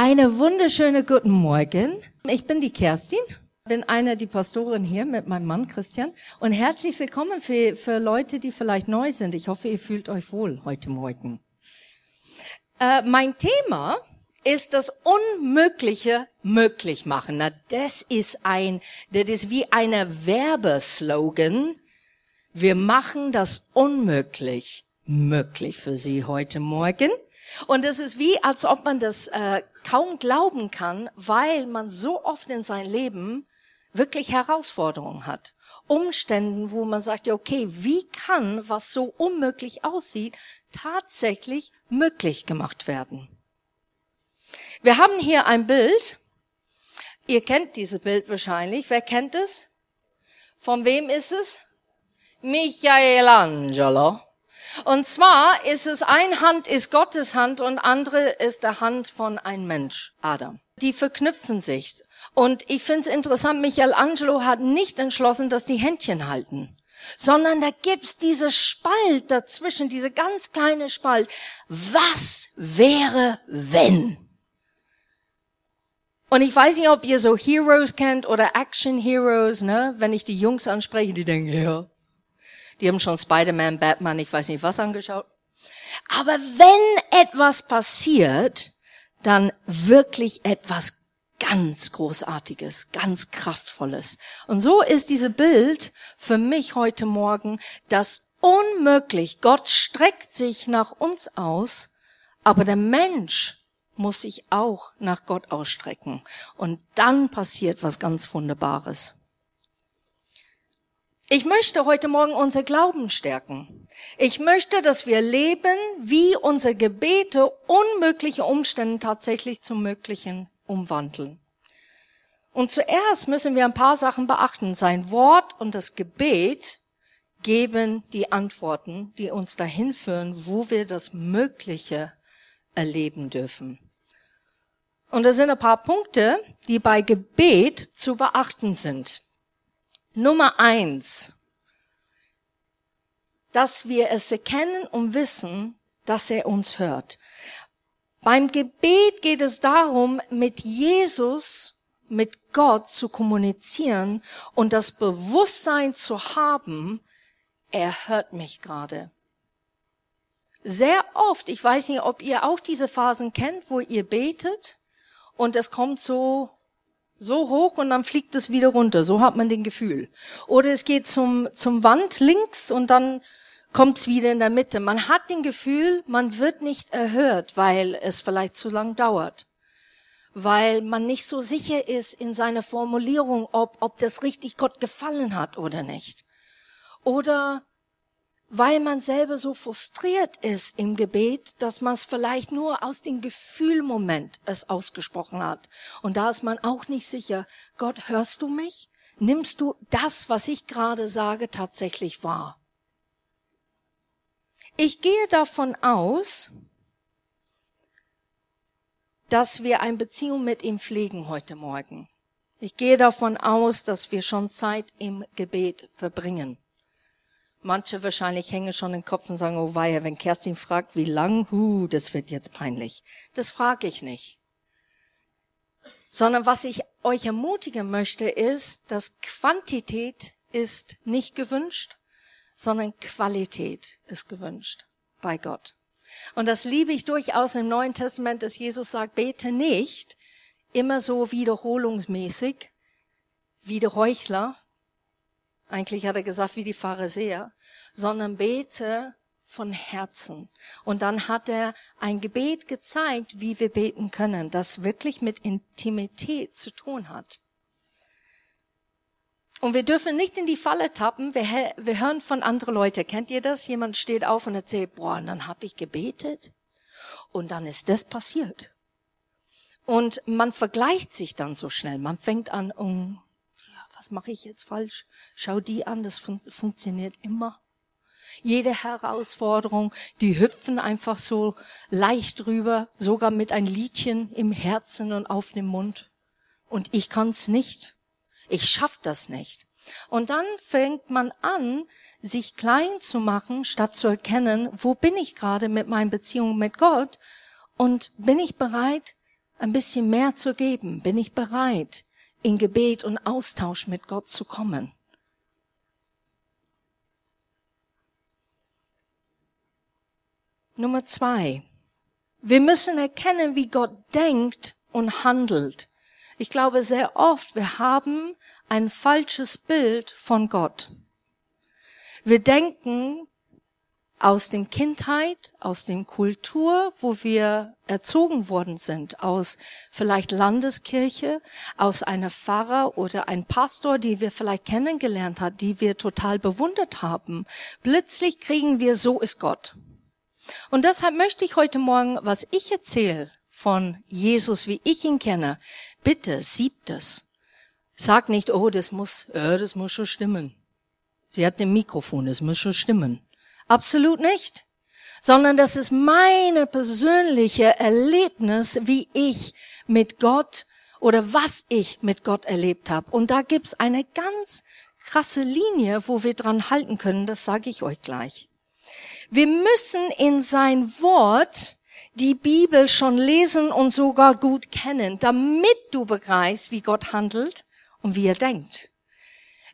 Eine wunderschöne guten Morgen. Ich bin die Kerstin, bin eine die Pastorin hier mit meinem Mann Christian und herzlich willkommen für, für Leute, die vielleicht neu sind. Ich hoffe, ihr fühlt euch wohl heute Morgen. Äh, mein Thema ist das Unmögliche möglich machen. Na, das ist ein, das ist wie eine Werbeslogan. Wir machen das unmöglich möglich für Sie heute Morgen. Und es ist wie, als ob man das äh, kaum glauben kann, weil man so oft in sein Leben wirklich Herausforderungen hat. Umständen, wo man sagt, ja, okay, wie kann, was so unmöglich aussieht, tatsächlich möglich gemacht werden? Wir haben hier ein Bild. Ihr kennt dieses Bild wahrscheinlich. Wer kennt es? Von wem ist es? Michelangelo. Und zwar ist es, ein Hand ist Gottes Hand und andere ist der Hand von einem Mensch, Adam. Die verknüpfen sich. Und ich finde es interessant, Michelangelo hat nicht entschlossen, dass die Händchen halten, sondern da gibt's diese Spalt dazwischen, diese ganz kleine Spalt. Was wäre, wenn? Und ich weiß nicht, ob ihr so Heroes kennt oder Action Heroes, ne? Wenn ich die Jungs anspreche, die denken, ja, die haben schon Spider-Man, Batman, ich weiß nicht was angeschaut. Aber wenn etwas passiert, dann wirklich etwas ganz Großartiges, ganz Kraftvolles. Und so ist diese Bild für mich heute Morgen das unmöglich. Gott streckt sich nach uns aus, aber der Mensch muss sich auch nach Gott ausstrecken. Und dann passiert was ganz Wunderbares. Ich möchte heute Morgen unser Glauben stärken. Ich möchte, dass wir leben, wie unsere Gebete unmögliche Umstände tatsächlich zum Möglichen umwandeln. Und zuerst müssen wir ein paar Sachen beachten. Sein Wort und das Gebet geben die Antworten, die uns dahin führen, wo wir das Mögliche erleben dürfen. Und da sind ein paar Punkte, die bei Gebet zu beachten sind. Nummer eins, dass wir es erkennen und wissen, dass er uns hört. Beim Gebet geht es darum, mit Jesus, mit Gott zu kommunizieren und das Bewusstsein zu haben, er hört mich gerade. Sehr oft, ich weiß nicht, ob ihr auch diese Phasen kennt, wo ihr betet und es kommt so so hoch und dann fliegt es wieder runter. So hat man den Gefühl. Oder es geht zum, zum Wand links und dann kommt es wieder in der Mitte. Man hat den Gefühl, man wird nicht erhört, weil es vielleicht zu lang dauert. Weil man nicht so sicher ist in seiner Formulierung, ob, ob das richtig Gott gefallen hat oder nicht. Oder weil man selber so frustriert ist im Gebet, dass man es vielleicht nur aus dem Gefühlmoment es ausgesprochen hat. Und da ist man auch nicht sicher, Gott, hörst du mich? Nimmst du das, was ich gerade sage, tatsächlich wahr? Ich gehe davon aus, dass wir eine Beziehung mit ihm pflegen heute Morgen. Ich gehe davon aus, dass wir schon Zeit im Gebet verbringen. Manche wahrscheinlich hängen schon den Kopf und sagen, oh weia, wenn Kerstin fragt, wie lang, hu, das wird jetzt peinlich. Das frage ich nicht. Sondern was ich euch ermutigen möchte, ist, dass Quantität ist nicht gewünscht, sondern Qualität ist gewünscht bei Gott. Und das liebe ich durchaus im Neuen Testament, dass Jesus sagt, bete nicht immer so wiederholungsmäßig wie der Heuchler, eigentlich hat er gesagt, wie die Pharisäer, sondern bete von Herzen. Und dann hat er ein Gebet gezeigt, wie wir beten können, das wirklich mit Intimität zu tun hat. Und wir dürfen nicht in die Falle tappen. Wir, wir hören von anderen Leuten. Kennt ihr das? Jemand steht auf und erzählt, boah, und dann habe ich gebetet und dann ist das passiert. Und man vergleicht sich dann so schnell. Man fängt an, was mache ich jetzt falsch? Schau die an, das fun funktioniert immer. Jede Herausforderung, die hüpfen einfach so leicht rüber, sogar mit ein Liedchen im Herzen und auf dem Mund. Und ich kann's nicht. Ich schaff das nicht. Und dann fängt man an, sich klein zu machen, statt zu erkennen, wo bin ich gerade mit meinen Beziehungen mit Gott und bin ich bereit, ein bisschen mehr zu geben? Bin ich bereit, in Gebet und Austausch mit Gott zu kommen? Nummer zwei. Wir müssen erkennen, wie Gott denkt und handelt. Ich glaube sehr oft, wir haben ein falsches Bild von Gott. Wir denken aus dem Kindheit, aus dem Kultur, wo wir erzogen worden sind, aus vielleicht Landeskirche, aus einer Pfarrer oder ein Pastor, die wir vielleicht kennengelernt hat, die wir total bewundert haben. Plötzlich kriegen wir, so ist Gott. Und deshalb möchte ich heute Morgen, was ich erzähle von Jesus, wie ich ihn kenne, bitte siebt es. Sag nicht, oh, das muss, äh, das muss schon stimmen. Sie hat ein Mikrofon, das muss schon stimmen. Absolut nicht. Sondern das ist meine persönliche Erlebnis, wie ich mit Gott oder was ich mit Gott erlebt habe. Und da gibt's eine ganz krasse Linie, wo wir dran halten können. Das sage ich euch gleich. Wir müssen in sein Wort die Bibel schon lesen und sogar gut kennen, damit du begreifst, wie Gott handelt und wie er denkt.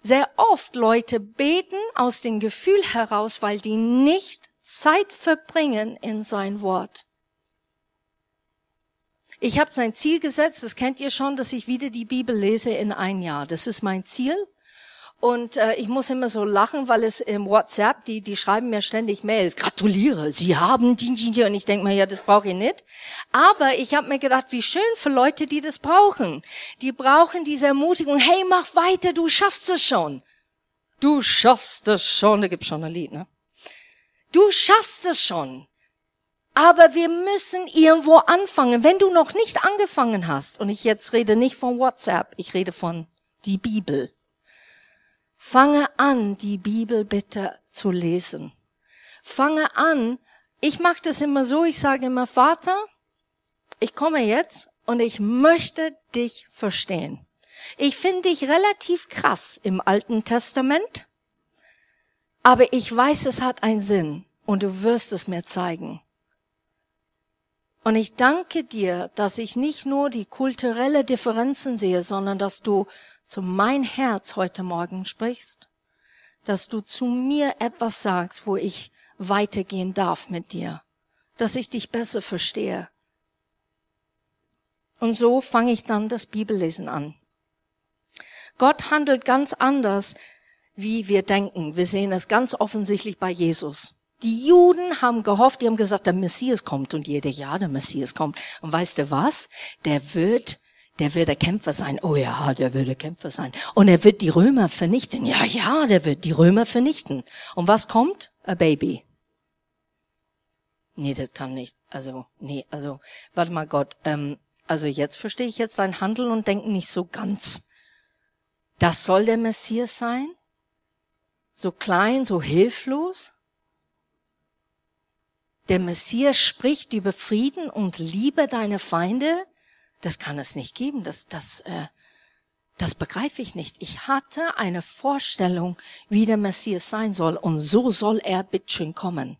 Sehr oft Leute beten aus dem Gefühl heraus, weil die nicht Zeit verbringen in sein Wort. Ich habe sein Ziel gesetzt, das kennt ihr schon, dass ich wieder die Bibel lese in ein Jahr. Das ist mein Ziel. Und äh, ich muss immer so lachen, weil es im WhatsApp, die, die schreiben mir ständig Mails, gratuliere, Sie haben die, die, die. Und ich denke mir, ja, das brauche ich nicht. Aber ich habe mir gedacht, wie schön für Leute, die das brauchen. Die brauchen diese Ermutigung, hey, mach weiter, du schaffst es schon. Du schaffst es schon, da gibt's schon ein Lied, ne? Du schaffst es schon. Aber wir müssen irgendwo anfangen. Wenn du noch nicht angefangen hast, und ich jetzt rede nicht von WhatsApp, ich rede von die Bibel. Fange an, die Bibel bitte zu lesen. Fange an, ich mache das immer so, ich sage immer, Vater, ich komme jetzt und ich möchte dich verstehen. Ich finde dich relativ krass im Alten Testament, aber ich weiß, es hat einen Sinn und du wirst es mir zeigen. Und ich danke dir, dass ich nicht nur die kulturelle Differenzen sehe, sondern dass du zu mein Herz heute Morgen sprichst, dass du zu mir etwas sagst, wo ich weitergehen darf mit dir, dass ich dich besser verstehe. Und so fange ich dann das Bibellesen an. Gott handelt ganz anders, wie wir denken. Wir sehen es ganz offensichtlich bei Jesus. Die Juden haben gehofft, die haben gesagt, der Messias kommt und jeder, ja, der Messias kommt. Und weißt du was? Der wird der wird der Kämpfer sein. Oh ja, der wird der Kämpfer sein. Und er wird die Römer vernichten. Ja, ja, der wird die Römer vernichten. Und was kommt? A Baby. Nee, das kann nicht. Also, nee, also, warte mal Gott. Ähm, also jetzt verstehe ich jetzt dein Handeln und Denken nicht so ganz. Das soll der Messias sein? So klein, so hilflos? Der Messias spricht über Frieden und Liebe deine Feinde? Das kann es nicht geben, das, das, äh, das begreife ich nicht. Ich hatte eine Vorstellung, wie der Messias sein soll und so soll er bitteschön kommen.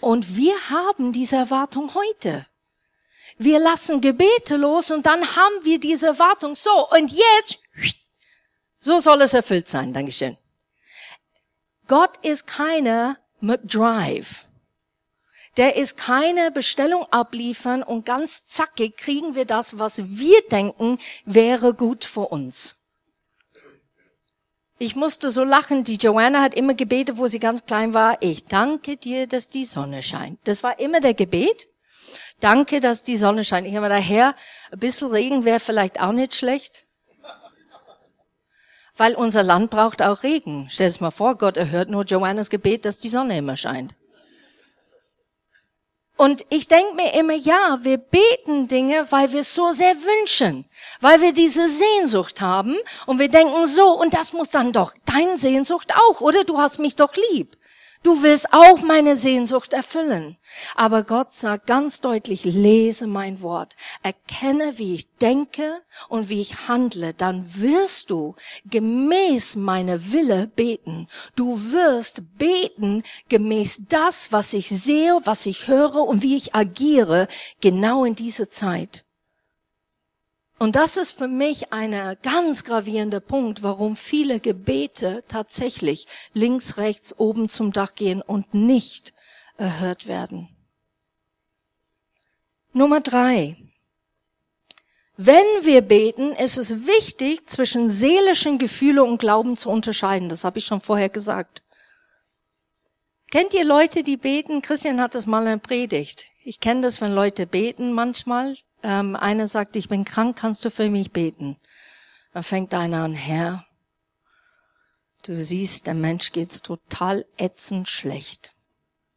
Und wir haben diese Erwartung heute. Wir lassen Gebete los und dann haben wir diese Erwartung. So, und jetzt, so soll es erfüllt sein. Dankeschön. Gott ist keine McDrive der ist keine Bestellung abliefern und ganz zackig kriegen wir das, was wir denken, wäre gut für uns. Ich musste so lachen. Die Joanna hat immer gebetet, wo sie ganz klein war. Ich danke dir, dass die Sonne scheint. Das war immer der Gebet. Danke, dass die Sonne scheint. Ich habe daher, ein bisschen Regen wäre vielleicht auch nicht schlecht. Weil unser Land braucht auch Regen. Stell es mal vor, Gott erhört nur Joannas Gebet, dass die Sonne immer scheint. Und ich denke mir immer, ja, wir beten Dinge, weil wir es so sehr wünschen, weil wir diese Sehnsucht haben und wir denken so, und das muss dann doch deine Sehnsucht auch, oder? Du hast mich doch lieb. Du willst auch meine Sehnsucht erfüllen. Aber Gott sagt ganz deutlich, lese mein Wort, erkenne, wie ich denke und wie ich handle, dann wirst du gemäß meiner Wille beten. Du wirst beten gemäß das, was ich sehe, was ich höre und wie ich agiere, genau in diese Zeit. Und das ist für mich ein ganz gravierender Punkt, warum viele Gebete tatsächlich links, rechts, oben zum Dach gehen und nicht erhört werden. Nummer drei. Wenn wir beten, ist es wichtig, zwischen seelischen Gefühle und Glauben zu unterscheiden. Das habe ich schon vorher gesagt. Kennt ihr Leute, die beten? Christian hat das mal in der Predigt. Ich kenne das, wenn Leute beten manchmal. Ähm, einer sagt, ich bin krank, kannst du für mich beten? Dann fängt einer an, Herr, du siehst, der Mensch geht's total ätzend schlecht.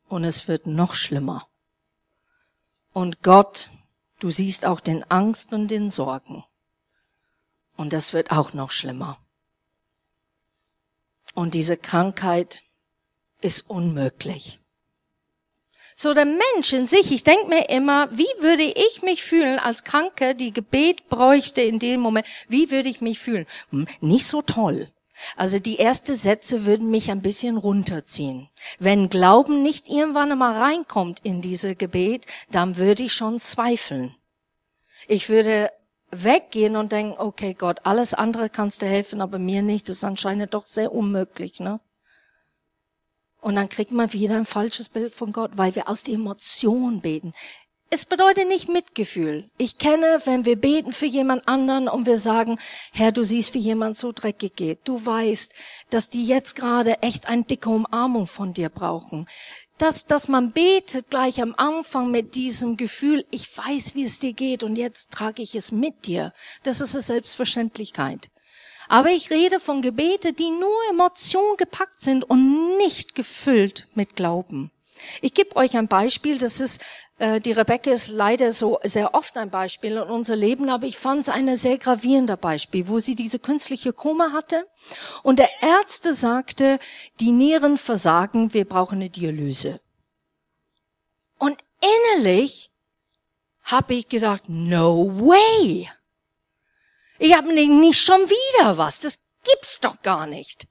Und es wird noch schlimmer. Und Gott, du siehst auch den Angst und den Sorgen. Und das wird auch noch schlimmer. Und diese Krankheit ist unmöglich. So der Mensch in sich, ich denke mir immer, wie würde ich mich fühlen als Kranke, die Gebet bräuchte in dem Moment, wie würde ich mich fühlen? Hm, nicht so toll. Also die ersten Sätze würden mich ein bisschen runterziehen. Wenn Glauben nicht irgendwann einmal reinkommt in diese Gebet, dann würde ich schon zweifeln. Ich würde weggehen und denken, okay Gott, alles andere kannst du helfen, aber mir nicht. Das ist anscheinend doch sehr unmöglich, ne? Und dann kriegt man wieder ein falsches Bild von Gott, weil wir aus der Emotion beten. Es bedeutet nicht Mitgefühl. Ich kenne, wenn wir beten für jemand anderen und wir sagen, Herr, du siehst, wie jemand so dreckig geht. Du weißt, dass die jetzt gerade echt eine dicke Umarmung von dir brauchen. Dass, dass man betet gleich am Anfang mit diesem Gefühl, ich weiß, wie es dir geht und jetzt trage ich es mit dir. Das ist eine Selbstverständlichkeit. Aber ich rede von Gebete, die nur Emotion gepackt sind und nicht gefüllt mit Glauben. Ich gebe euch ein Beispiel, das ist, äh, die Rebecca ist leider so sehr oft ein Beispiel in unser Leben, aber ich fand es ein sehr gravierender Beispiel, wo sie diese künstliche Koma hatte und der Ärzte sagte, die Nieren versagen, wir brauchen eine Dialyse. Und innerlich habe ich gedacht, no way. Ich habe nicht schon wieder was. Das gibt's doch gar nicht.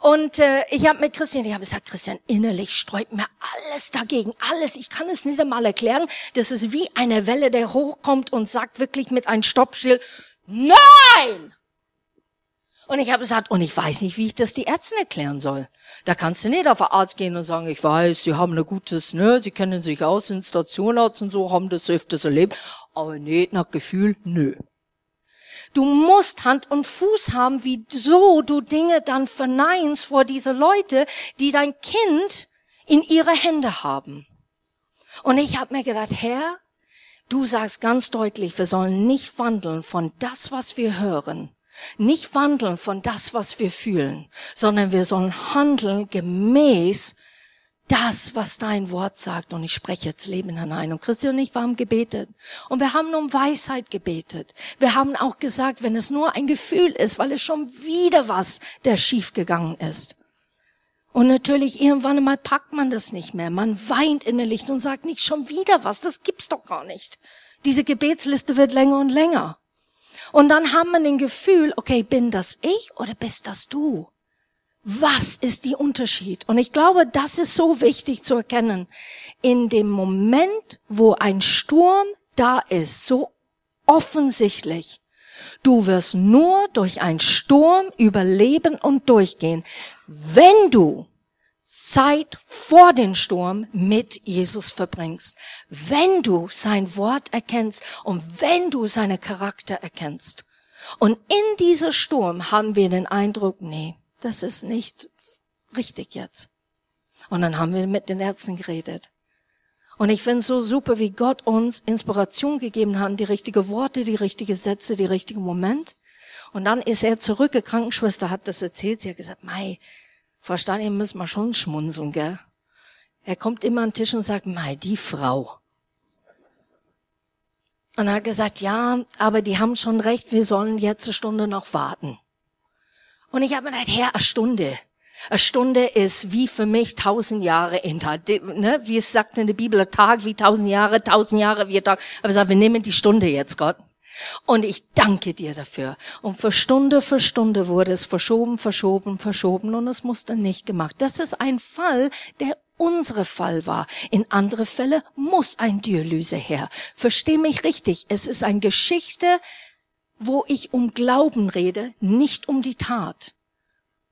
Und äh, ich habe mit Christian, ich habe gesagt, Christian, innerlich sträubt mir alles dagegen, alles. Ich kann es nicht einmal erklären. Das ist wie eine Welle, der hochkommt und sagt wirklich mit einem Stoppschild, nein! Und ich habe gesagt, und ich weiß nicht, wie ich das die Ärzten erklären soll. Da kannst du nicht auf den Arzt gehen und sagen, ich weiß, sie haben ein gutes, ne, sie kennen sich aus, sind Stationarzt und so, haben das öfters erlebt, aber nicht nach Gefühl, nö. Du musst Hand und Fuß haben, wie so du Dinge dann verneinst vor diese Leute, die dein Kind in ihre Hände haben. Und ich habe mir gedacht, Herr, du sagst ganz deutlich, wir sollen nicht wandeln von das, was wir hören, nicht wandeln von das, was wir fühlen, sondern wir sollen handeln gemäß das, was dein Wort sagt. Und ich spreche jetzt Leben hinein. Und Christi und ich haben gebetet. Und wir haben um Weisheit gebetet. Wir haben auch gesagt, wenn es nur ein Gefühl ist, weil es schon wieder was, der schief gegangen ist. Und natürlich, irgendwann einmal packt man das nicht mehr. Man weint innerlich und sagt nicht schon wieder was. Das gibt's doch gar nicht. Diese Gebetsliste wird länger und länger. Und dann haben wir den Gefühl, okay, bin das ich oder bist das du? Was ist die Unterschied? Und ich glaube, das ist so wichtig zu erkennen. In dem Moment, wo ein Sturm da ist, so offensichtlich, du wirst nur durch einen Sturm überleben und durchgehen, wenn du Zeit vor dem Sturm mit Jesus verbringst, wenn du sein Wort erkennst und wenn du seine Charakter erkennst. Und in dieser Sturm haben wir den Eindruck, nee, das ist nicht richtig jetzt. Und dann haben wir mit den Ärzten geredet. Und ich finde es so super, wie Gott uns Inspiration gegeben hat, die richtigen Worte, die richtigen Sätze, die richtigen Moment. Und dann ist er zurück, die Krankenschwester hat das erzählt, sie hat gesagt, Mei, Frau Stanier, müssen wir schon schmunzeln, gell? Er kommt immer an den Tisch und sagt, Mei, die Frau. Und er hat gesagt, ja, aber die haben schon recht, wir sollen jetzt eine Stunde noch warten. Und ich habe mir gedacht, Herr, eine Stunde. Eine Stunde ist wie für mich tausend Jahre in der, ne? wie es sagt in der Bibel, ein Tag wie tausend Jahre, tausend Jahre wie ein Tag. Aber ich sage, wir nehmen die Stunde jetzt, Gott. Und ich danke dir dafür. Und für Stunde für Stunde wurde es verschoben, verschoben, verschoben und es musste nicht gemacht. Das ist ein Fall, der unsere Fall war. In andere Fälle muss ein Dialyse her. Versteh mich richtig. Es ist eine Geschichte wo ich um Glauben rede, nicht um die Tat.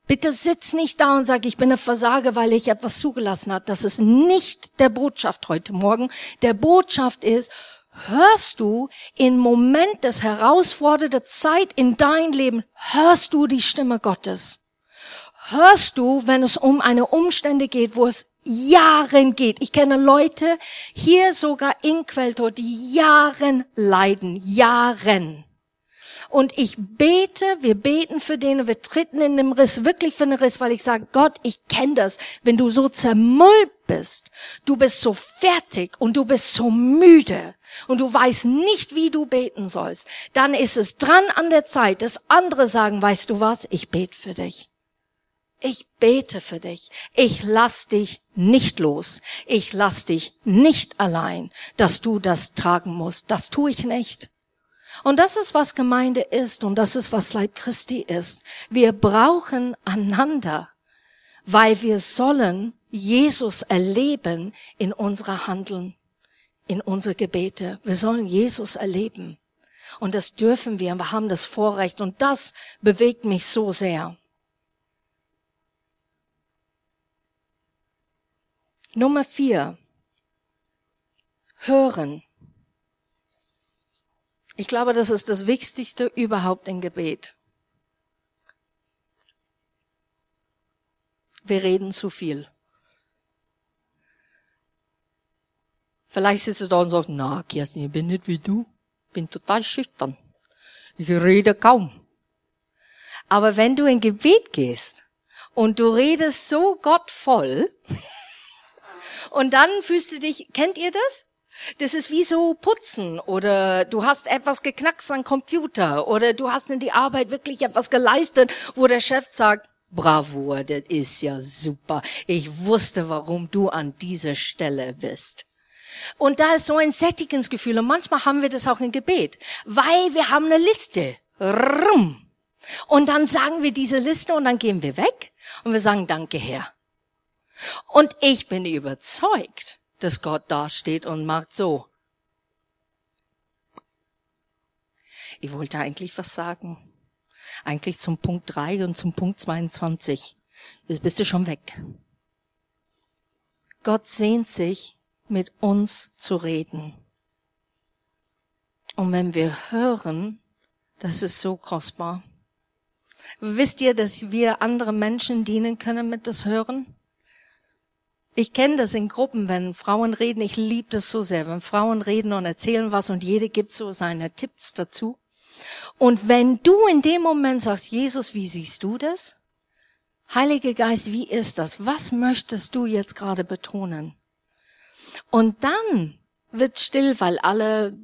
Bitte sitz nicht da und sag, ich bin ein Versager, weil ich etwas zugelassen habe. Das ist nicht der Botschaft heute Morgen. Der Botschaft ist, hörst du in Moment des herausfordernden Zeit in dein Leben, hörst du die Stimme Gottes? Hörst du, wenn es um eine Umstände geht, wo es Jahren geht. Ich kenne Leute hier sogar in Quelltor, die Jahren leiden. Jahren. Und ich bete, wir beten für den und wir treten in den Riss, wirklich für den Riss, weil ich sage, Gott, ich kenne das. Wenn du so zermüllt bist, du bist so fertig und du bist so müde und du weißt nicht, wie du beten sollst, dann ist es dran an der Zeit, dass andere sagen, weißt du was, ich bete für dich. Ich bete für dich. Ich lass dich nicht los. Ich lass dich nicht allein, dass du das tragen musst. Das tue ich nicht. Und das ist, was Gemeinde ist und das ist, was Leib Christi ist. Wir brauchen einander, weil wir sollen Jesus erleben in unserer Handeln, in unsere Gebete. Wir sollen Jesus erleben. Und das dürfen wir. Wir haben das Vorrecht. Und das bewegt mich so sehr. Nummer vier. Hören. Ich glaube, das ist das Wichtigste überhaupt im Gebet. Wir reden zu viel. Vielleicht sitzt du da und sagst, na, Kerstin, ich bin nicht wie du. Bin total schüchtern. Ich rede kaum. Aber wenn du in Gebet gehst und du redest so gottvoll, und dann fühlst du dich, kennt ihr das? Das ist wie so putzen oder du hast etwas geknackst am Computer oder du hast in die Arbeit wirklich etwas geleistet, wo der Chef sagt, bravo, das ist ja super. Ich wusste, warum du an dieser Stelle bist. Und da ist so ein Sättigungsgefühl und manchmal haben wir das auch im Gebet, weil wir haben eine Liste. Rum. Und dann sagen wir diese Liste und dann gehen wir weg und wir sagen, danke Herr. Und ich bin überzeugt, dass Gott da steht und macht so. Ich wollte eigentlich was sagen. Eigentlich zum Punkt 3 und zum Punkt 22. Jetzt bist du schon weg. Gott sehnt sich, mit uns zu reden. Und wenn wir hören, das ist so kostbar. Wisst ihr, dass wir andere Menschen dienen können mit das Hören? Ich kenne das in Gruppen, wenn Frauen reden. Ich liebe das so sehr, wenn Frauen reden und erzählen was und jede gibt so seine Tipps dazu. Und wenn du in dem Moment sagst, Jesus, wie siehst du das? Heiliger Geist, wie ist das? Was möchtest du jetzt gerade betonen? Und dann wird still, weil alle,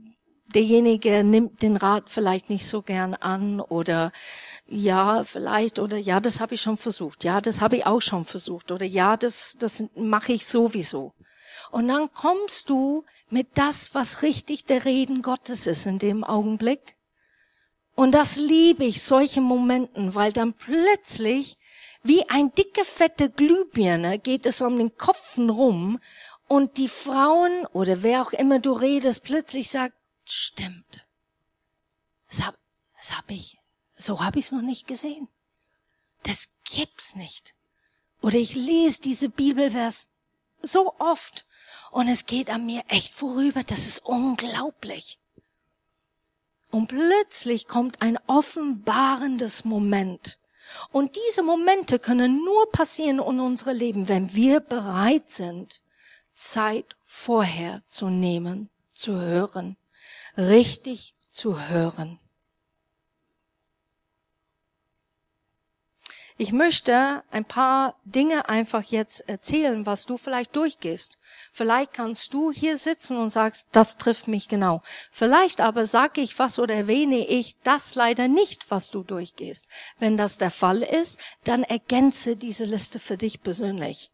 derjenige nimmt den Rat vielleicht nicht so gern an oder ja, vielleicht oder ja, das habe ich schon versucht. Ja, das habe ich auch schon versucht oder ja, das das mache ich sowieso. Und dann kommst du mit das, was richtig der Reden Gottes ist in dem Augenblick. Und das liebe ich, solche Momenten, weil dann plötzlich wie ein dicke, fette Glühbirne geht es um den Kopfen rum und die Frauen oder wer auch immer du redest, plötzlich sagt, stimmt. Das hab, das hab ich so habe ich es noch nicht gesehen. Das gibt's nicht. Oder ich lese diese Bibelvers so oft und es geht an mir echt vorüber. Das ist unglaublich. Und plötzlich kommt ein offenbarendes Moment. Und diese Momente können nur passieren in unserem Leben, wenn wir bereit sind, Zeit vorher zu nehmen, zu hören, richtig zu hören. Ich möchte ein paar Dinge einfach jetzt erzählen, was du vielleicht durchgehst. Vielleicht kannst du hier sitzen und sagst, das trifft mich genau. Vielleicht aber sage ich was oder erwähne ich das leider nicht, was du durchgehst. Wenn das der Fall ist, dann ergänze diese Liste für dich persönlich.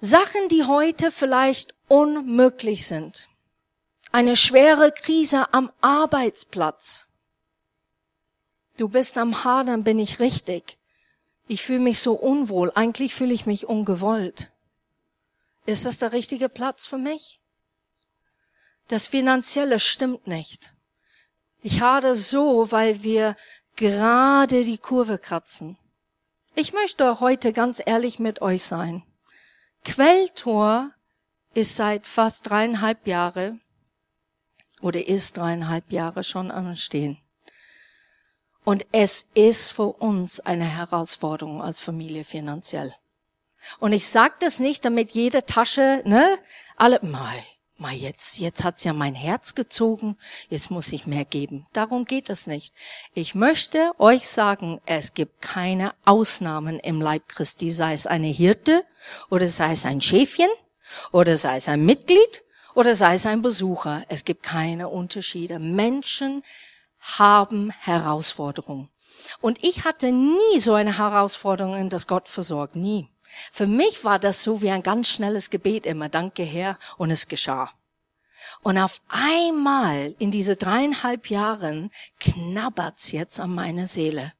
Sachen, die heute vielleicht unmöglich sind. Eine schwere Krise am Arbeitsplatz Du bist am Hadern, bin ich richtig. Ich fühle mich so unwohl. Eigentlich fühle ich mich ungewollt. Ist das der richtige Platz für mich? Das Finanzielle stimmt nicht. Ich hadere so, weil wir gerade die Kurve kratzen. Ich möchte heute ganz ehrlich mit euch sein. Quelltor ist seit fast dreieinhalb Jahre oder ist dreieinhalb Jahre schon am Stehen. Und es ist für uns eine Herausforderung als Familie finanziell. Und ich sage das nicht, damit jede Tasche, ne, alle, mei, mal jetzt, jetzt hat's ja mein Herz gezogen, jetzt muss ich mehr geben. Darum geht es nicht. Ich möchte euch sagen, es gibt keine Ausnahmen im Leib Christi, sei es eine Hirte oder sei es ein Schäfchen oder sei es ein Mitglied oder sei es ein Besucher. Es gibt keine Unterschiede. Menschen haben Herausforderungen. Und ich hatte nie so eine Herausforderung, dass Gott versorgt. Nie. Für mich war das so wie ein ganz schnelles Gebet immer, danke Herr, und es geschah. Und auf einmal in diese dreieinhalb Jahren knabbert's jetzt an meiner Seele.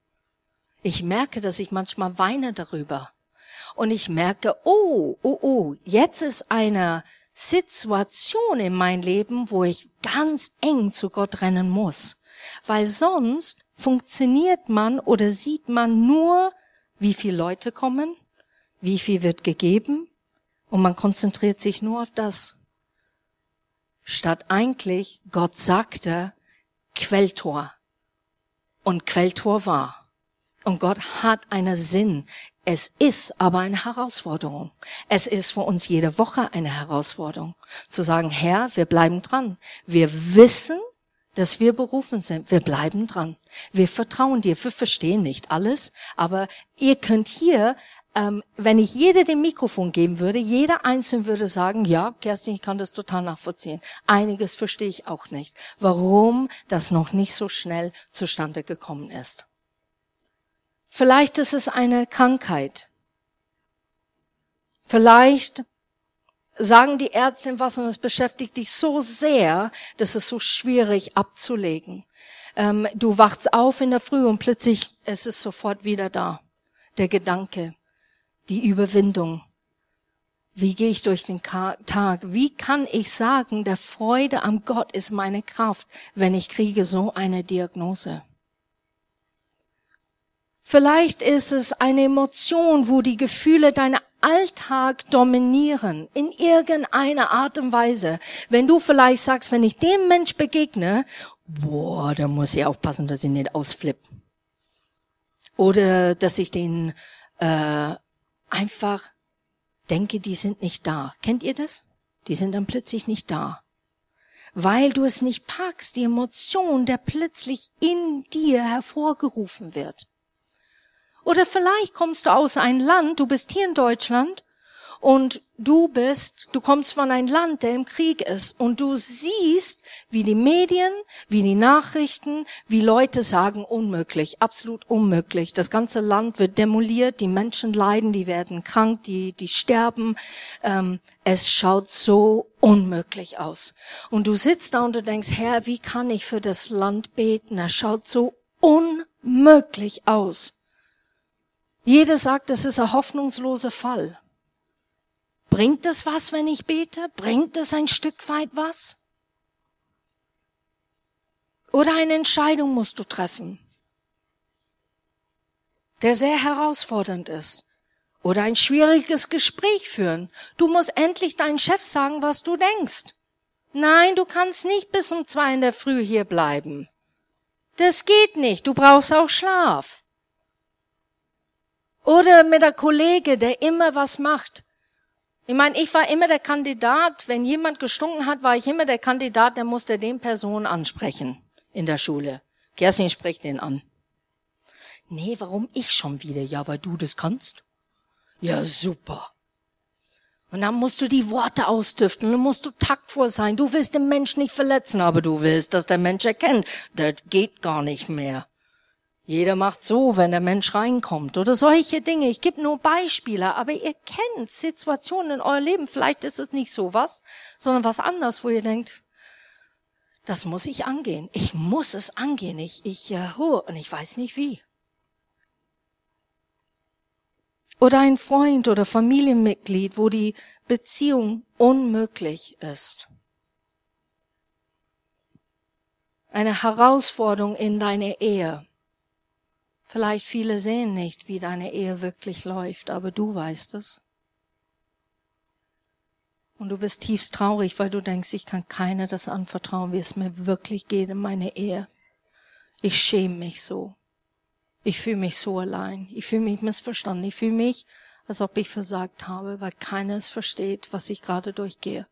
Ich merke, dass ich manchmal weine darüber. Und ich merke, oh, oh, oh, jetzt ist eine Situation in mein Leben, wo ich ganz eng zu Gott rennen muss. Weil sonst funktioniert man oder sieht man nur, wie viele Leute kommen, wie viel wird gegeben und man konzentriert sich nur auf das. Statt eigentlich, Gott sagte, Quelltor. Und Quelltor war. Und Gott hat einen Sinn. Es ist aber eine Herausforderung. Es ist für uns jede Woche eine Herausforderung. Zu sagen, Herr, wir bleiben dran. Wir wissen, dass wir berufen sind. Wir bleiben dran. Wir vertrauen dir. Wir verstehen nicht alles, aber ihr könnt hier ähm, wenn ich jeder dem Mikrofon geben würde, jeder Einzelne würde sagen, ja, Kerstin, ich kann das total nachvollziehen. Einiges verstehe ich auch nicht. Warum das noch nicht so schnell zustande gekommen ist. Vielleicht ist es eine Krankheit. Vielleicht sagen die Ärzte was und es beschäftigt dich so sehr, dass es so schwierig abzulegen. Ähm, du wachst auf in der Früh und plötzlich es ist sofort wieder da. Der Gedanke, die Überwindung. Wie gehe ich durch den Tag? Wie kann ich sagen, der Freude am Gott ist meine Kraft, wenn ich kriege so eine Diagnose? Vielleicht ist es eine Emotion, wo die Gefühle deinen Alltag dominieren, in irgendeiner Art und Weise. Wenn du vielleicht sagst, wenn ich dem Mensch begegne, boah, da muss ich aufpassen, dass ich nicht ausflippe. Oder dass ich den äh, einfach denke, die sind nicht da. Kennt ihr das? Die sind dann plötzlich nicht da. Weil du es nicht packst, die Emotion, der plötzlich in dir hervorgerufen wird. Oder vielleicht kommst du aus einem Land, du bist hier in Deutschland und du bist, du kommst von einem Land, der im Krieg ist und du siehst, wie die Medien, wie die Nachrichten, wie Leute sagen, unmöglich, absolut unmöglich. Das ganze Land wird demoliert, die Menschen leiden, die werden krank, die, die sterben. Ähm, es schaut so unmöglich aus. Und du sitzt da und du denkst, Herr, wie kann ich für das Land beten? Es schaut so unmöglich aus. Jeder sagt, es ist ein hoffnungsloser Fall. Bringt es was, wenn ich bete? Bringt es ein Stück weit was? Oder eine Entscheidung musst du treffen, der sehr herausfordernd ist. Oder ein schwieriges Gespräch führen. Du musst endlich deinem Chef sagen, was du denkst. Nein, du kannst nicht bis um zwei in der Früh hier bleiben. Das geht nicht. Du brauchst auch Schlaf. Oder mit der Kollege, der immer was macht. Ich meine, ich war immer der Kandidat, wenn jemand gestunken hat, war ich immer der Kandidat, der musste den Person ansprechen in der Schule. Kerstin spricht den an. Nee, warum ich schon wieder? Ja, weil du das kannst. Ja, super. Und dann musst du die Worte austüfteln, dann musst du taktvoll sein. Du willst den Mensch nicht verletzen, aber du willst, dass der Mensch erkennt, das geht gar nicht mehr. Jeder macht so, wenn der Mensch reinkommt oder solche Dinge. Ich gebe nur Beispiele, aber ihr kennt Situationen in eurem Leben. Vielleicht ist es nicht so was, sondern was anderes, wo ihr denkt, das muss ich angehen. Ich muss es angehen. Ich, ich, äh, oh, und ich weiß nicht wie. Oder ein Freund oder Familienmitglied, wo die Beziehung unmöglich ist. eine Herausforderung in deine Ehe. Vielleicht viele sehen nicht, wie deine Ehe wirklich läuft, aber du weißt es. Und du bist tiefst traurig, weil du denkst, ich kann keiner das anvertrauen, wie es mir wirklich geht in meiner Ehe. Ich schäme mich so. Ich fühle mich so allein. Ich fühle mich missverstanden. Ich fühle mich, als ob ich versagt habe, weil keiner es versteht, was ich gerade durchgehe.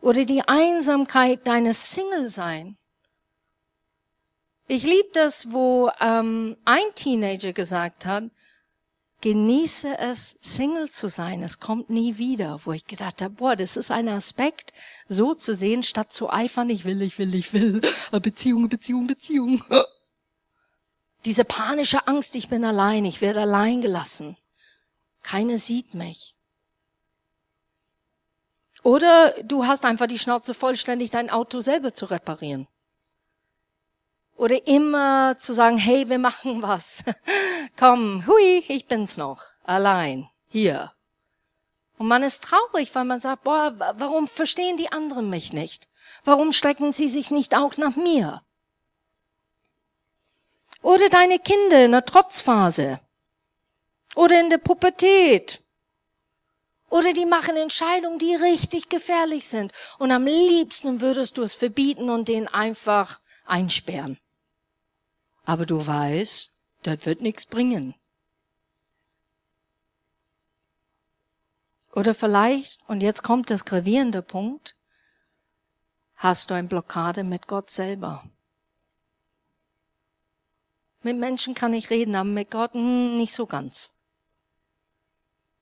Oder die Einsamkeit deines Single-Sein. Ich liebe das, wo ähm, ein Teenager gesagt hat, genieße es, Single zu sein. Es kommt nie wieder, wo ich gedacht habe, boah, das ist ein Aspekt, so zu sehen, statt zu eifern, ich will, ich will, ich will, Beziehung, Beziehung, Beziehung. Diese panische Angst, ich bin allein, ich werde allein gelassen. Keiner sieht mich. Oder du hast einfach die Schnauze vollständig, dein Auto selber zu reparieren. Oder immer zu sagen, hey, wir machen was. Komm, hui, ich bin's noch. Allein. Hier. Und man ist traurig, weil man sagt, boah, warum verstehen die anderen mich nicht? Warum strecken sie sich nicht auch nach mir? Oder deine Kinder in der Trotzphase. Oder in der Pubertät. Oder die machen Entscheidungen, die richtig gefährlich sind. Und am liebsten würdest du es verbieten und den einfach einsperren. Aber du weißt, das wird nichts bringen. Oder vielleicht, und jetzt kommt das gravierende Punkt, hast du eine Blockade mit Gott selber. Mit Menschen kann ich reden, aber mit Gott hm, nicht so ganz.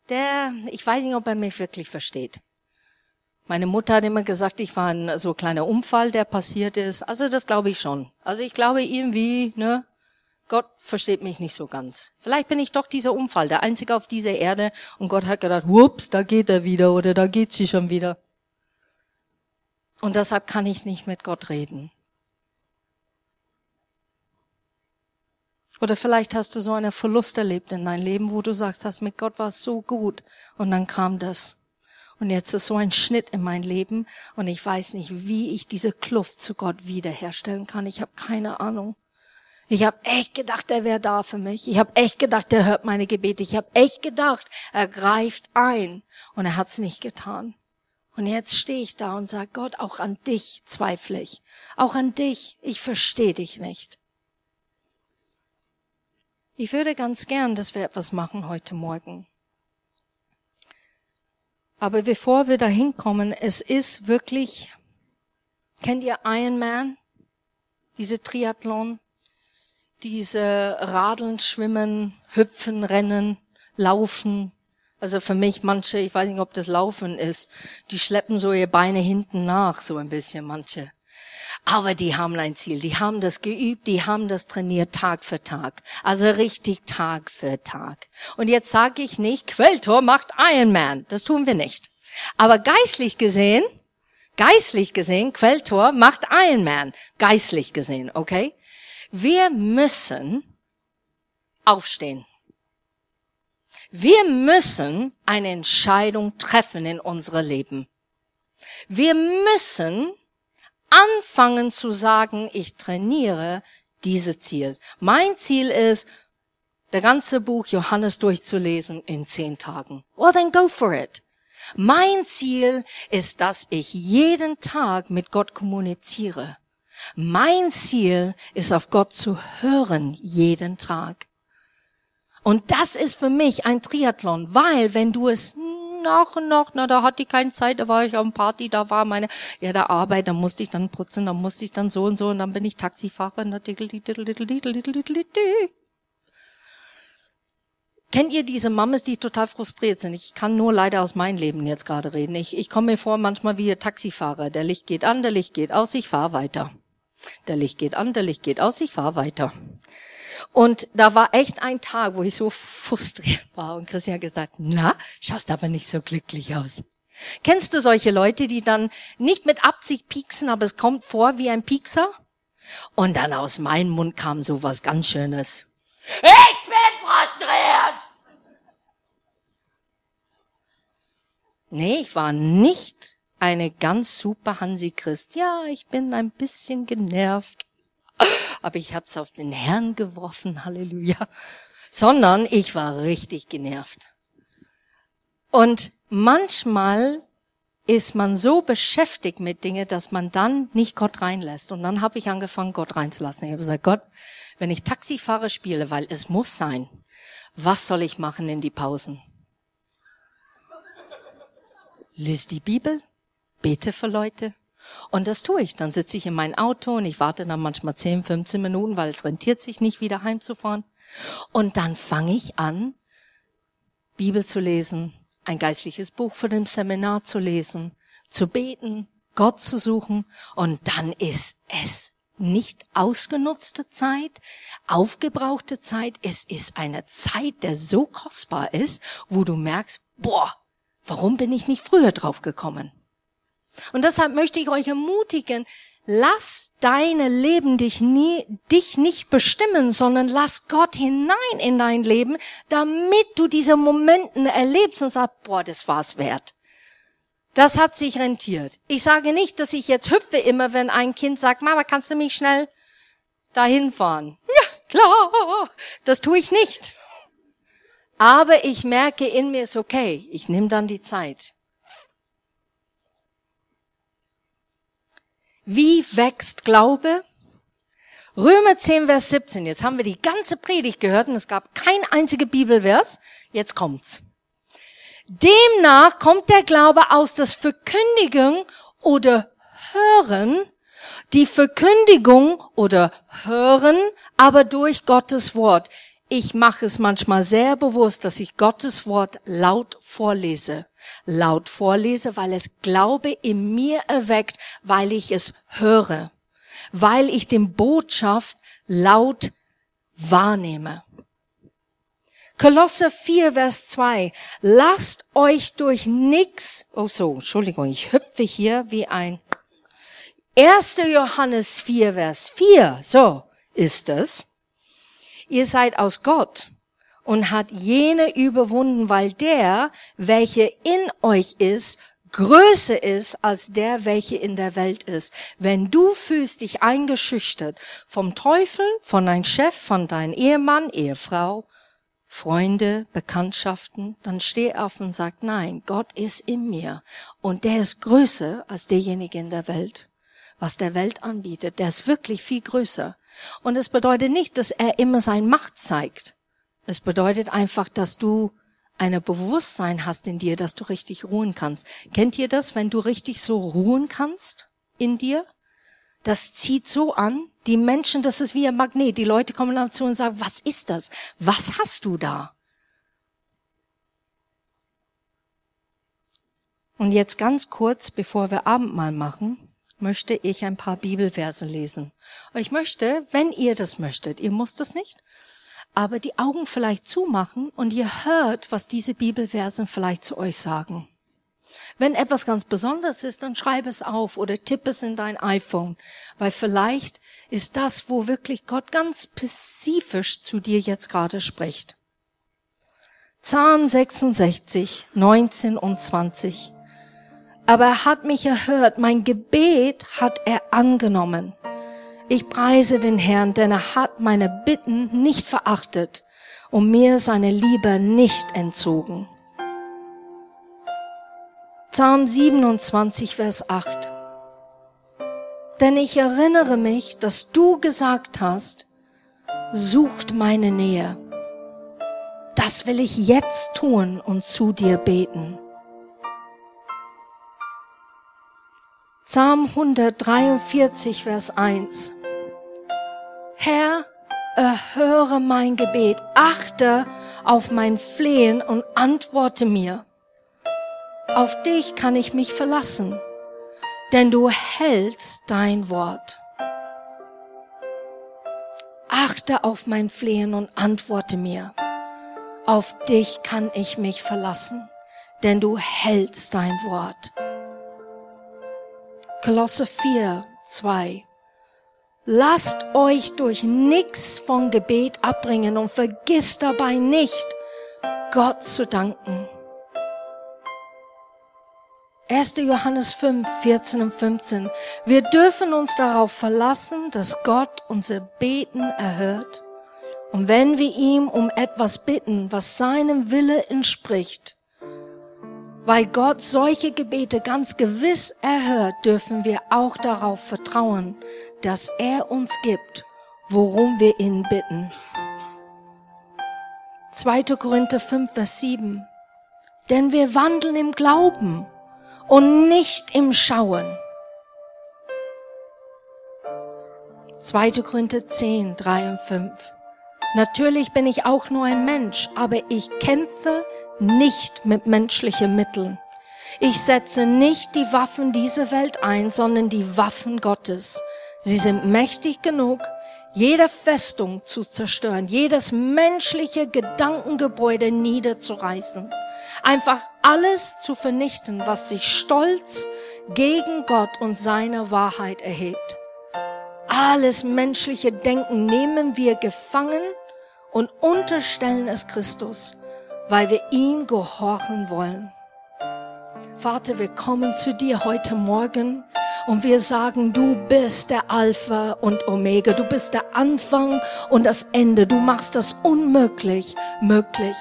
Der, ich weiß nicht, ob er mich wirklich versteht. Meine Mutter hat immer gesagt, ich war ein so kleiner Unfall, der passiert ist. Also das glaube ich schon. Also ich glaube irgendwie, ne, Gott versteht mich nicht so ganz. Vielleicht bin ich doch dieser Unfall, der einzige auf dieser Erde und Gott hat gedacht, whoops, da geht er wieder oder da geht sie schon wieder. Und deshalb kann ich nicht mit Gott reden. Oder vielleicht hast du so einen Verlust erlebt in deinem Leben, wo du sagst, hast mit Gott war es so gut und dann kam das. Und jetzt ist so ein Schnitt in mein Leben und ich weiß nicht, wie ich diese Kluft zu Gott wiederherstellen kann. Ich habe keine Ahnung. Ich habe echt gedacht, er wäre da für mich. Ich habe echt gedacht, er hört meine Gebete. Ich habe echt gedacht, er greift ein und er hat's nicht getan. Und jetzt stehe ich da und sage, Gott, auch an dich zweifle ich. Auch an dich, ich verstehe dich nicht. Ich würde ganz gern, dass wir etwas machen heute Morgen. Aber bevor wir da hinkommen, es ist wirklich, kennt ihr Ironman? Diese Triathlon? Diese Radeln, Schwimmen, Hüpfen, Rennen, Laufen. Also für mich manche, ich weiß nicht, ob das Laufen ist, die schleppen so ihr Beine hinten nach, so ein bisschen manche. Aber die haben ein Ziel, die haben das geübt, die haben das trainiert Tag für Tag. Also richtig Tag für Tag. Und jetzt sage ich nicht, Quelltor macht Ironman. Das tun wir nicht. Aber geistlich gesehen, geistlich gesehen, Quelltor macht Ironman. Geistlich gesehen, okay? Wir müssen aufstehen. Wir müssen eine Entscheidung treffen in unserem Leben. Wir müssen anfangen zu sagen, ich trainiere diese Ziel. Mein Ziel ist, der ganze Buch Johannes durchzulesen in zehn Tagen. Well, then go for it. Mein Ziel ist, dass ich jeden Tag mit Gott kommuniziere. Mein Ziel ist, auf Gott zu hören jeden Tag. Und das ist für mich ein Triathlon, weil wenn du es nach und nach, na, da hatte ich keine Zeit, da war ich auf dem Party, da war meine, ja, der Arbeit, da musste ich dann putzen, da musste ich dann so und so und dann bin ich Taxifahrer und da Kennt ihr diese Mammes, die total frustriert sind? Ich kann nur leider aus meinem Leben jetzt gerade reden. Ich, ich komme mir vor manchmal wie ein Taxifahrer. Der Licht geht an, der Licht geht aus, ich fahre weiter. Der Licht geht an, der Licht geht aus, ich fahre weiter. Und da war echt ein Tag, wo ich so frustriert war. Und Christian hat gesagt, na, schaust aber nicht so glücklich aus. Kennst du solche Leute, die dann nicht mit Absicht pieksen, aber es kommt vor wie ein Piekser? Und dann aus meinem Mund kam so was ganz Schönes. Ich bin frustriert! Nee, ich war nicht eine ganz super Hansi Christ. Ja, ich bin ein bisschen genervt, aber ich hab's auf den Herrn geworfen, Halleluja. Sondern ich war richtig genervt. Und manchmal ist man so beschäftigt mit Dingen, dass man dann nicht Gott reinlässt. Und dann habe ich angefangen, Gott reinzulassen. Ich habe gesagt, Gott, wenn ich Taxifahrer spiele, weil es muss sein, was soll ich machen in die Pausen? Lies die Bibel, bete für Leute. Und das tue ich. Dann sitze ich in mein Auto und ich warte dann manchmal 10, 15 Minuten, weil es rentiert sich nicht, wieder heimzufahren. Und dann fange ich an, Bibel zu lesen, ein geistliches Buch für den Seminar zu lesen, zu beten, Gott zu suchen und dann ist es nicht ausgenutzte Zeit, aufgebrauchte Zeit, es ist eine Zeit, der so kostbar ist, wo du merkst, boah, warum bin ich nicht früher drauf gekommen? Und deshalb möchte ich euch ermutigen, lass deine Leben dich nie, dich nicht bestimmen, sondern lass Gott hinein in dein Leben, damit du diese Momenten erlebst und sagst, boah, das war's wert. Das hat sich rentiert. Ich sage nicht, dass ich jetzt hüpfe immer, wenn ein Kind sagt, Mama, kannst du mich schnell dahin fahren? Ja, klar. Das tue ich nicht. Aber ich merke in mir ist okay. Ich nehme dann die Zeit. Wie wächst Glaube? Römer 10, Vers 17. Jetzt haben wir die ganze Predigt gehört und es gab kein einziger Bibelvers. Jetzt kommt's. Demnach kommt der Glaube aus das Verkündigen oder Hören, die Verkündigung oder Hören, aber durch Gottes Wort. Ich mache es manchmal sehr bewusst, dass ich Gottes Wort laut vorlese laut vorlese, weil es Glaube in mir erweckt, weil ich es höre, weil ich den Botschaft laut wahrnehme. Kolosse 4, Vers 2. Lasst euch durch nix, oh so, Entschuldigung, ich hüpfe hier wie ein 1. Johannes 4, Vers 4. So ist es. Ihr seid aus Gott und hat jene überwunden, weil der, welche in euch ist, größer ist als der, welche in der Welt ist. Wenn du fühlst dich eingeschüchtert vom Teufel, von deinem Chef, von deinem Ehemann, Ehefrau, Freunde, Bekanntschaften, dann steh auf und sag, nein, Gott ist in mir und der ist größer als derjenige in der Welt. Was der Welt anbietet, der ist wirklich viel größer. Und es bedeutet nicht, dass er immer sein Macht zeigt. Es bedeutet einfach, dass du ein Bewusstsein hast in dir, dass du richtig ruhen kannst. Kennt ihr das, wenn du richtig so ruhen kannst in dir? Das zieht so an. Die Menschen, das ist wie ein Magnet. Die Leute kommen dazu und sagen, was ist das? Was hast du da? Und jetzt ganz kurz, bevor wir Abendmahl machen, möchte ich ein paar Bibelverse lesen. Ich möchte, wenn ihr das möchtet, ihr müsst es nicht, aber die Augen vielleicht zumachen und ihr hört, was diese Bibelversen vielleicht zu euch sagen. Wenn etwas ganz Besonderes ist, dann schreib es auf oder tipp es in dein iPhone, weil vielleicht ist das, wo wirklich Gott ganz spezifisch zu dir jetzt gerade spricht. Psalm 66, 19 und 20. Aber er hat mich erhört, mein Gebet hat er angenommen. Ich preise den Herrn, denn er hat meine Bitten nicht verachtet und mir seine Liebe nicht entzogen. Psalm 27, Vers 8. Denn ich erinnere mich, dass du gesagt hast, sucht meine Nähe. Das will ich jetzt tun und zu dir beten. Psalm 143, Vers 1. Herr, erhöre mein Gebet, achte auf mein Flehen und antworte mir. Auf dich kann ich mich verlassen, denn du hältst dein Wort. Achte auf mein Flehen und antworte mir. Auf dich kann ich mich verlassen, denn du hältst dein Wort. Kolosse 4, 2. Lasst euch durch nichts von Gebet abbringen und vergisst dabei nicht, Gott zu danken. 1. Johannes 5, 14 und 15. Wir dürfen uns darauf verlassen, dass Gott unser Beten erhört. Und wenn wir ihm um etwas bitten, was seinem Wille entspricht, weil Gott solche Gebete ganz gewiss erhört, dürfen wir auch darauf vertrauen, dass er uns gibt, worum wir ihn bitten. 2. Korinther 5, Vers 7. Denn wir wandeln im Glauben und nicht im Schauen. 2. Korinther 10, 3 und 5. Natürlich bin ich auch nur ein Mensch, aber ich kämpfe nicht mit menschlichen Mitteln. Ich setze nicht die Waffen dieser Welt ein, sondern die Waffen Gottes. Sie sind mächtig genug, jede Festung zu zerstören, jedes menschliche Gedankengebäude niederzureißen. Einfach alles zu vernichten, was sich stolz gegen Gott und seine Wahrheit erhebt. Alles menschliche Denken nehmen wir gefangen und unterstellen es Christus, weil wir ihm gehorchen wollen. Vater, wir kommen zu dir heute Morgen und wir sagen, du bist der Alpha und Omega, du bist der Anfang und das Ende, du machst das unmöglich möglich.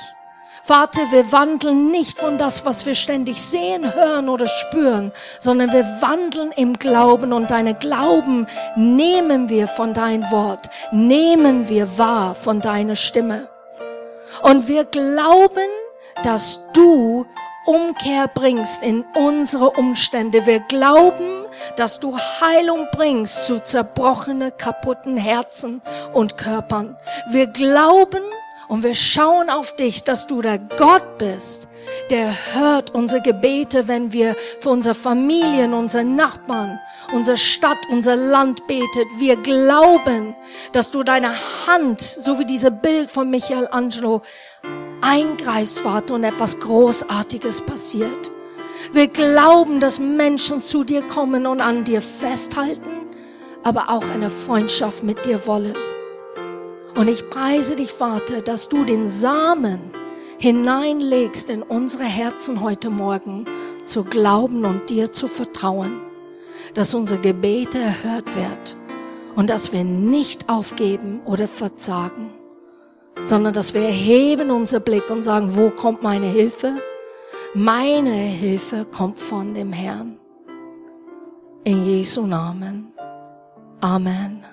Vater, wir wandeln nicht von das, was wir ständig sehen, hören oder spüren, sondern wir wandeln im Glauben und deine Glauben nehmen wir von dein Wort, nehmen wir wahr von deiner Stimme. Und wir glauben, dass du Umkehr bringst in unsere Umstände. Wir glauben, dass du Heilung bringst zu zerbrochene, kaputten Herzen und Körpern. Wir glauben, und wir schauen auf dich, dass du der Gott bist, der hört unsere Gebete, wenn wir für unsere Familien, unsere Nachbarn, unsere Stadt, unser Land betet. Wir glauben, dass du deine Hand, so wie diese Bild von Michelangelo, eingreifst, Vater, und etwas Großartiges passiert. Wir glauben, dass Menschen zu dir kommen und an dir festhalten, aber auch eine Freundschaft mit dir wollen. Und ich preise dich, Vater, dass du den Samen hineinlegst in unsere Herzen heute Morgen, zu glauben und dir zu vertrauen, dass unsere Gebete erhört wird und dass wir nicht aufgeben oder verzagen, sondern dass wir erheben unser Blick und sagen, wo kommt meine Hilfe? Meine Hilfe kommt von dem Herrn. In Jesu Namen. Amen.